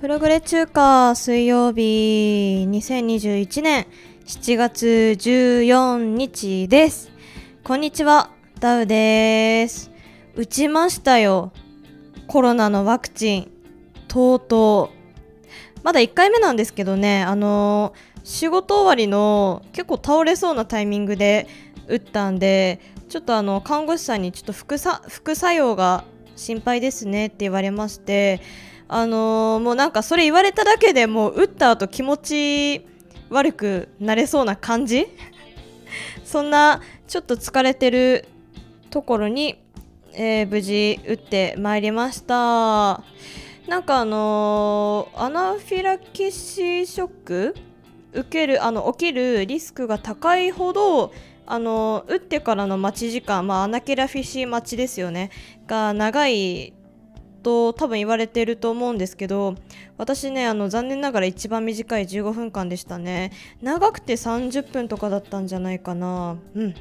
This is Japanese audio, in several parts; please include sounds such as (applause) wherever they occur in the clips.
プログレ中華水曜日2021年7月14日です。こんにちは。ダウです。打ちましたよ。コロナのワクチン。とうとう。まだ1回目なんですけどね、あのー仕事終わりの結構倒れそうなタイミングで打ったんで、ちょっとあの、看護師さんにちょっと副さ副作用が心配ですねって言われまして、あのーもうなんかそれ言われただけでもう打った後気持ち悪くなれそうな感じそんなちょっと疲れてるところに、えー無事打ってまいりました。なんかあのーアナフィラキシーショック？受けるあの起きるリスクが高いほどあの打ってからの待ち時間、まあ、アナキラフィシー待ちですよね。が長いと多分言われてると思うんですけど私ねあの残念ながら一番短い15分間でしたね。長くて30分とかだったんじゃないかな。うん。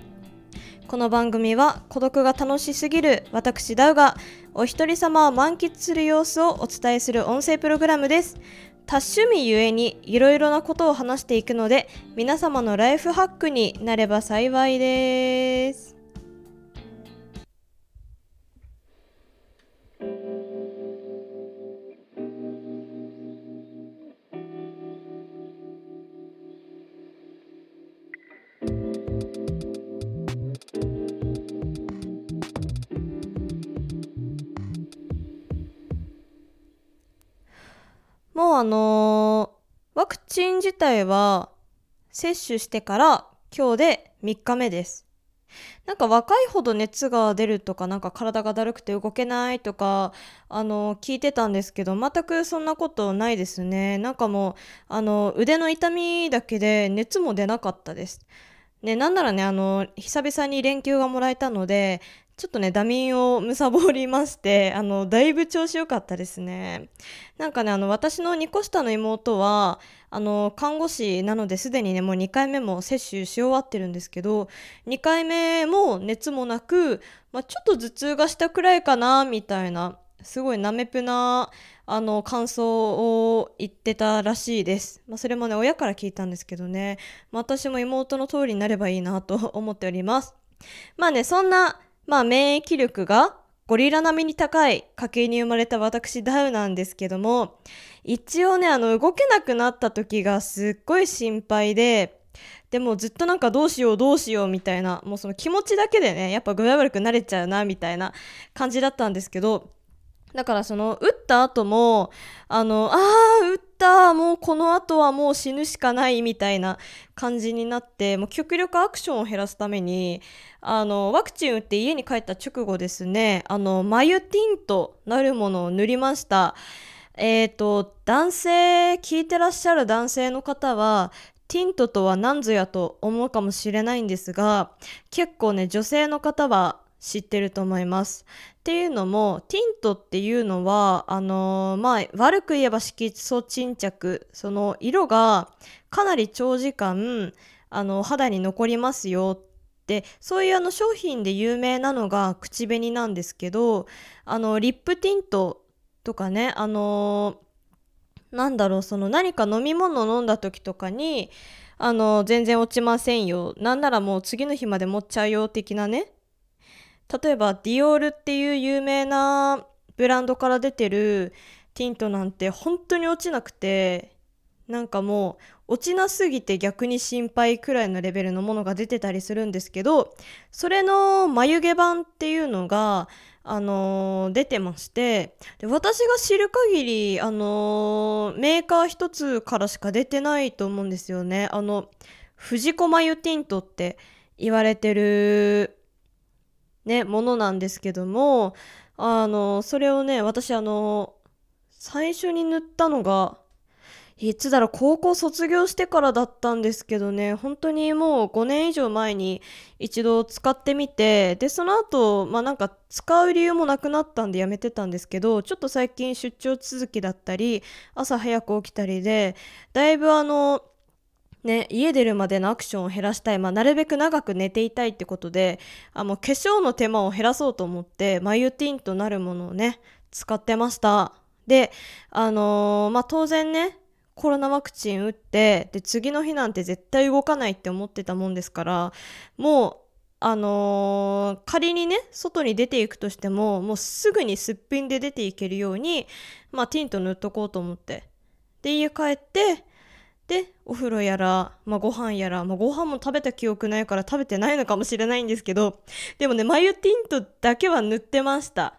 この番組は孤独が楽しすぎる私ダウがお一人様を満喫する様子をお伝えする音声プログラムです。多趣味ゆえにいろいろなことを話していくので皆様のライフハックになれば幸いです。あのーワクチン自体は接種してから今日で3日目です。なんか若いほど熱が出るとかなんか体がだるくて動けないとかあの聞いてたんですけど全くそんなことないですねなんかもうあの腕の痛みだけで熱も出なかったですねなんならねあの久々に連休がもらえたのでちょっとね、ダミンを貪りまして、あの、だいぶ調子良かったですね。なんかね、あの、私の2個下の妹は、あの、看護師なのですでにね、もう2回目も接種し終わってるんですけど、2回目も熱もなく、まあ、ちょっと頭痛がしたくらいかな、みたいな、すごいなめぷな、あの、感想を言ってたらしいです。まあ、それもね、親から聞いたんですけどね、まあ、私も妹の通りになればいいなと思っております。まあね、そんな、まあ免疫力がゴリラ並みに高い家系に生まれた私ダウなんですけども、一応ね、あの動けなくなった時がすっごい心配で、でもずっとなんかどうしようどうしようみたいな、もうその気持ちだけでね、やっぱ具合悪くなれちゃうなみたいな感じだったんですけど、だからその打った後も、あの、あー、打った、もうこの後はもう死ぬしかないみたいな感じになって、もう極力アクションを減らすために、あの、ワクチン打って家に帰った直後ですね、あの、眉ティントなるものを塗りました。えっ、と、男性、聞いてらっしゃる男性の方は、ティントとは何ぞやと思うかもしれないんですが、結構ね、女性の方は知ってると思います。っていうのも、ティントっていうのは、あのーまあ、悪く言えば色素沈着、その色がかなり長時間、あの、肌に残りますよって、そういうあの商品で有名なのが口紅なんですけど、あの、リップティントとかね、あのーなんだろう、その何か飲み物を飲んだ時とかに、あの、全然落ちませんよ。なんならもう次の日まで持っちゃうよ的なね。例えばディオールっていう有名なブランドから出てるティントなんて本当に落ちなくてなんかもう落ちなすぎて逆に心配くらいのレベルのものが出てたりするんですけどそれの眉毛版っていうのがあのー出てましてで私が知る限りあのーメーカー一つからしか出てないと思うんですよね。あの藤子眉ティントって言われてるね、ものなんですけども、あの、それをね、私あの、最初に塗ったのが、いつだろう、高校卒業してからだったんですけどね、本当にもう5年以上前に一度使ってみて、で、その後、まあなんか使う理由もなくなったんでやめてたんですけど、ちょっと最近出張続きだったり、朝早く起きたりで、だいぶあの、ね、家出るまでのアクションを減らしたい、まあ、なるべく長く寝ていたいってことであもう化粧の手間を減らそうと思って眉ティンとなるものをね使ってました。であのーまあ当然ねコロナワクチン打ってで次の日なんて絶対動かないって思ってたもんですからもうあのー仮にね外に出ていくとしてももうすぐにすっぴんで出ていけるように、まあ、ティント塗っとこうと思って。で家帰ってでお風呂やら、まあ、ご飯やら、まあ、ご飯も食べた記憶ないから食べてないのかもしれないんですけどでもね眉ティントだけは塗ってました。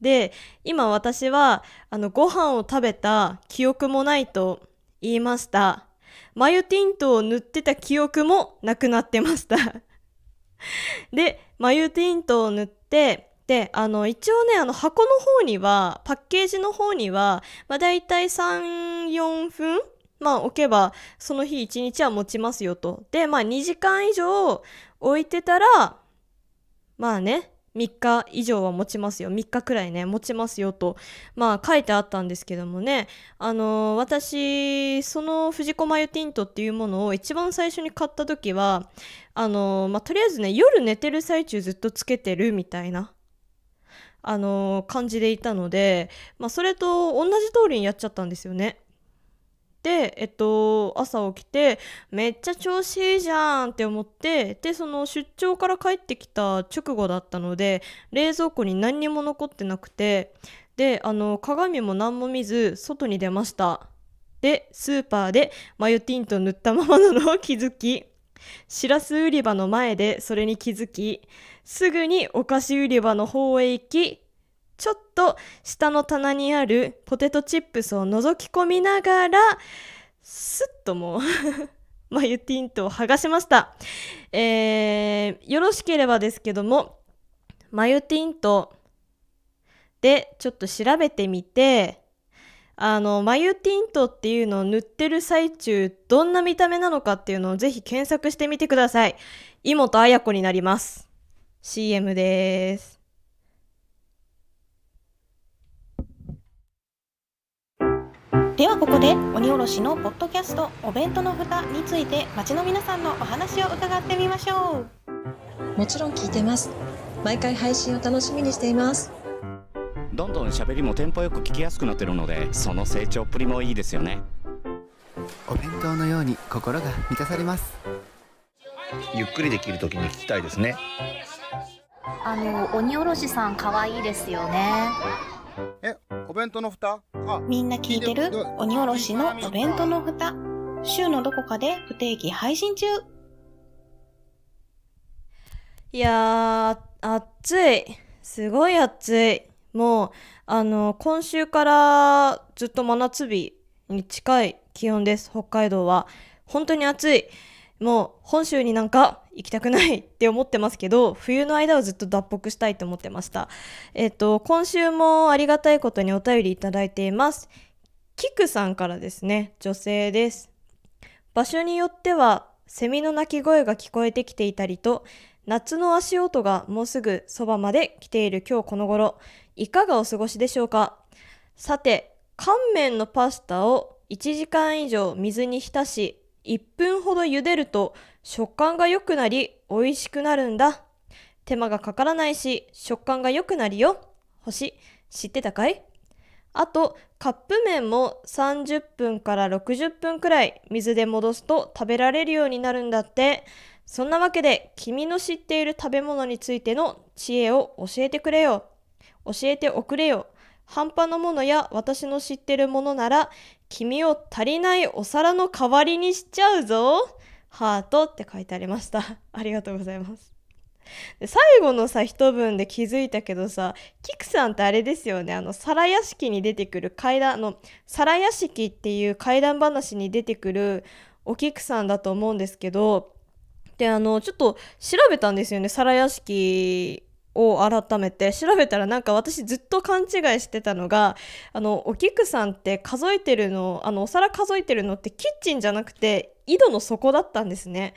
で今私はあのご飯を食べた記憶もないと言いました。眉ティントを塗ってた記憶もなくなってました。(laughs) で眉ティントを塗ってであの一応ねあの箱の方にはパッケージの方には、まあ、大体34分まあ置けばその日1日は持ちますよと。でまあ2時間以上置いてたらまあね3日以上は持ちますよ。3日くらいね持ちますよと。まあ書いてあったんですけどもね。あのー私その藤子マユティントっていうものを一番最初に買った時はあのーまあとりあえずね夜寝てる最中ずっとつけてるみたいなあの感じでいたのでまあそれと同じ通りにやっちゃったんですよね、えっと、朝起きてめっちゃ調子いいじゃんって思ってでその出張から帰ってきた直後だったので冷蔵庫に何にも残ってなくてであの鏡も何も見ず外に出ました。でスーパーでマヨティント塗ったままなのを気づきしらす売り場の前でそれに気づきすぐにお菓子売り場の方へ行きちょっと下の棚にあるポテトチップスを覗き込みながらスッともう (laughs) マユティントを剥がしました、えー、よろしければですけどもマユティントでちょっと調べてみてあのマユティントっていうのを塗ってる最中どんな見た目なのかっていうのをぜひ検索してみてください。井本彩子になります。CM です。ではここで鬼おろしのポッドキャストお弁当の蓋について街の皆さんのお話を伺ってみましょう。もちろん聞いてます。毎回配信を楽しみにしています。どんどん喋りもテンポよく聞きやすくなってるのでその成長っぷりもいいですよね。お弁当のように心が満たされます。ゆっくりできる時に聞きたいですね。あの鬼おろしさん可愛いですよね。え、お弁当の蓋？あ、みんな聞いてる？鬼おろしのお弁当の蓋週のどこかで不定期配信中いやー、暑い。すごい暑い。もう、あの、今週からずっと真夏日に近い気温です、北海道は。本当に暑い。もう、本州になんか行きたくないって思ってますけど、冬の間はずっと脱北したいと思ってました。えっと、今週もありがたいことにお便りいただいています。キクさんからですね、女性です。場所によっては、セミの鳴き声が聞こえてきていたりと、夏の足音がもうすぐそばまで来ている今日この頃いかがお過ごしでしょうかさて乾麺のパスタを1時間以上水に浸し1分ほど茹でると食感が良くなり美味しくなるんだ。手間がかからないし食感が良くなるよ。星知ってたかい？あとカップ麺も30分から60分くらい水で戻すと食べられるようになるんだって。そんなわけで君の知っている食べ物についての知恵を教えてくれよ。教えておくれよ。半端なものや私の知ってるものなら君を足りないお皿の代わりにしちゃうぞ。ハートって書いてありました。(laughs) ありがとうございます。で最後のさ一文で気づいたけどさキクさんってあれですよね。あの皿屋敷に出てくる階段あの皿屋敷っていう怪談話に出てくるおキクさんだと思うんですけどであのちょっと調べたんですよね。皿屋敷を改めて調べたらなんか私ずっと勘違いしてたのがあのお菊さんって数えてるのあのお皿数えてるのってキッチンじゃなくて井戸の底だったんですね。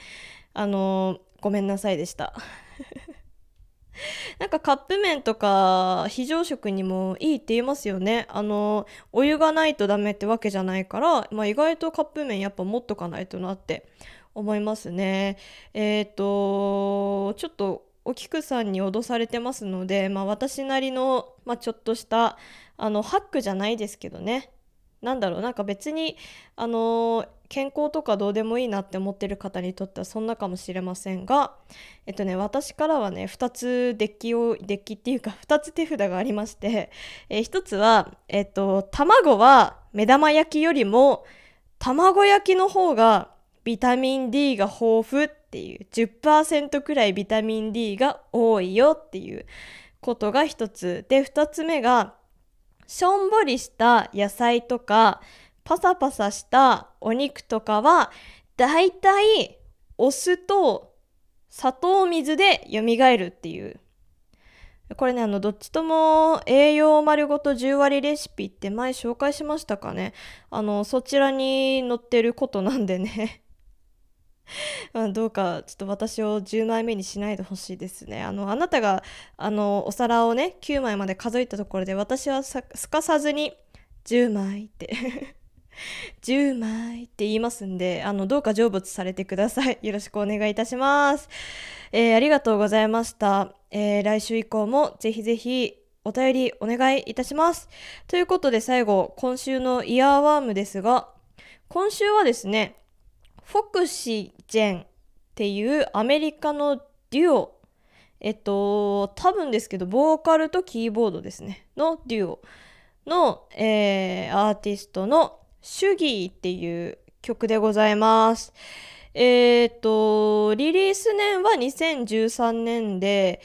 あのごめんなさいでした。(laughs) なんかカップ麺とか非常食にもいいって言いますよね。あのお湯がないとダメってわけじゃないから、まあ、意外とカップ麺やっぱ持っとかないとなって思いますね。えっ、とちょっとお菊さんに脅されてますので、まあ、私なりの、まあ、ちょっとしたあのハックじゃないですけどね。なんだろうなんか別にあの健康とかどうでもいいなって思ってる方にとってはそんなかもしれませんがえっとね私からはね2つデッキをデッキっていうか (laughs) 2つ手札がありまして、えー、1つはえっと卵は目玉焼きよりも卵焼きの方がビタミン D が豊富っていう10%くらいビタミン D が多いよっていうことが一つ。で2つ目がしょんぼりした野菜とかパサパサしたお肉とかはだいたいお酢と砂糖水で蘇るっていう。これねあのどっちとも栄養丸ごと10割レシピって前紹介しましたかね。あのそちらに載ってることなんでね。(laughs) まあどうかちょっと私を10枚目にしないでほしいですね。あのあなたがあのお皿をね9枚まで数えたところで私はすかさずに10枚って (laughs) 10枚って言いますんであのどうか成仏されてください。よろしくお願いいたします。えー、ありがとうございました。えー、来週以降もぜひぜひお便りお願いいたします。ということで最後今週のイヤーワームですが今週はですねフォクシジェンっていうアメリカのデュオ。えっと多分ですけどボーカルとキーボードですね。のデュオの、えー、アーティストのシュギーっていう曲でございます。えっとリリース年は2013年で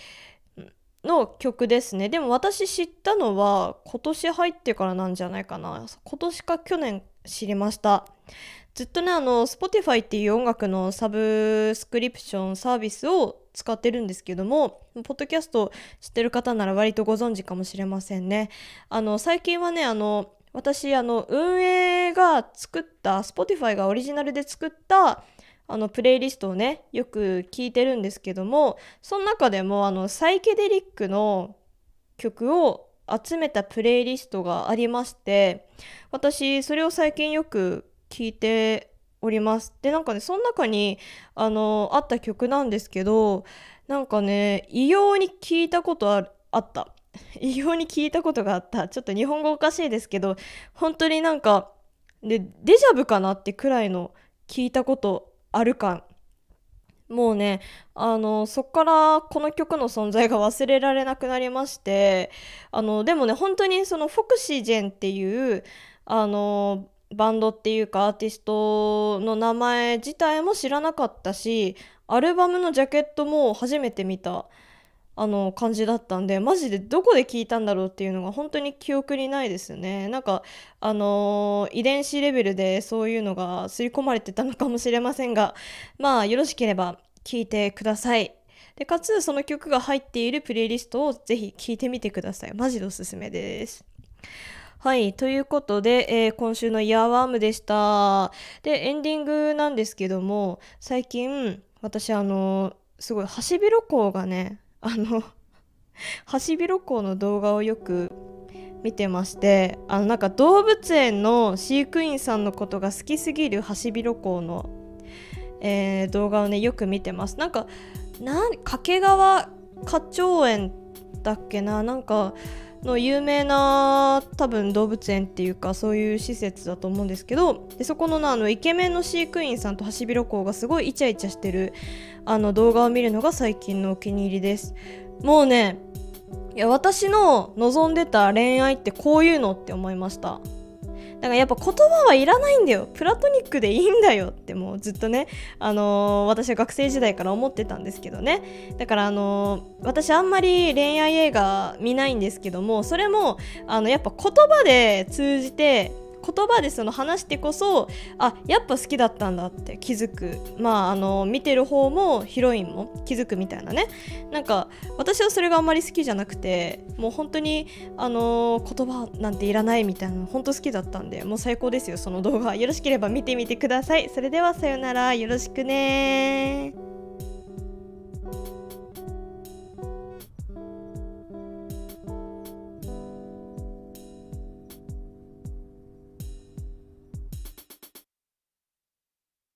の曲ですね。でも私知ったのは今年入ってからなんじゃないかな。今年か去年知りました。ずっとねあの Spotify っていう音楽のサブスクリプションサービスを使ってるんですけどもポッドキャスト知ってる方なら割とご存知かもしれませんね。あの最近はねあの私あの運営が作った Spotify がオリジナルで作ったあのプレイリストをねよく聞いてるんですけどもその中でもあのサイケデリックの曲を集めたプレイリストがありまして私それを最近よく聞いております。でなんかねその中にあのあった曲なんですけどなんかね異様に聞いたことああった。(laughs) 異様に聞いたことがあった。ちょっと日本語おかしいですけど本当になんかでデジャブかなってくらいの聞いたことある感。もうねあのそっからこの曲の存在が忘れられなくなりましてあのでもね本当にそのフォクシジェンっていうあのバンドっていうかアーティストの名前自体も知らなかったしアルバムのジャケットも初めて見たあの感じだったんでマジでどこで聞いたんだろうっていうのが本当に記憶にないですね。なんかあのー遺伝子レベルでそういうのが刷り込まれてたのかもしれませんがまあよろしければ聞いてください。でかつその曲が入っているプレイリストをぜひ聞いてみてください。マジでおすすめです。はい。ということで、えー今週のイヤーワームでした。で、エンディングなんですけども、最近、私、あの、すごい、ハシビロコウがね、あの、ハシビロコウの動画をよく見てまして、あの、なんか動物園の飼育員さんのことが好きすぎるハシビロコウの、えー動画をね、よく見てます。なんか、なん、掛川花鳥園だっけな、なんか、の有名な多分動物園っていうかそういう施設だと思うんですけどでそこのなあのイケメンの飼育員さんとハシビロコウがすごいイチャイチャしてるあの動画を見るのが最近のお気に入りです。もうねいや私の望んでた恋愛ってこういうのって思いました。だからやっぱ言葉はいらないんだよ。プラトニックでいいんだよってもうずっとね、あのー私は学生時代から思ってたんですけどね。だからあのー私あんまり恋愛映画見ないんですけどもそれもあのやっぱ言葉で通じて言葉でその話してこそあやっぱ好きだったんだって気づく。まああの見てる方もヒロインも気づくみたいなね。なんか私はそれがあんまり好きじゃなくてもう本当にあの言葉なんていらないみたいなの本当好きだったんでもう最高ですよその動画。よろしければ見てみてください。それではさよなら。よろしくね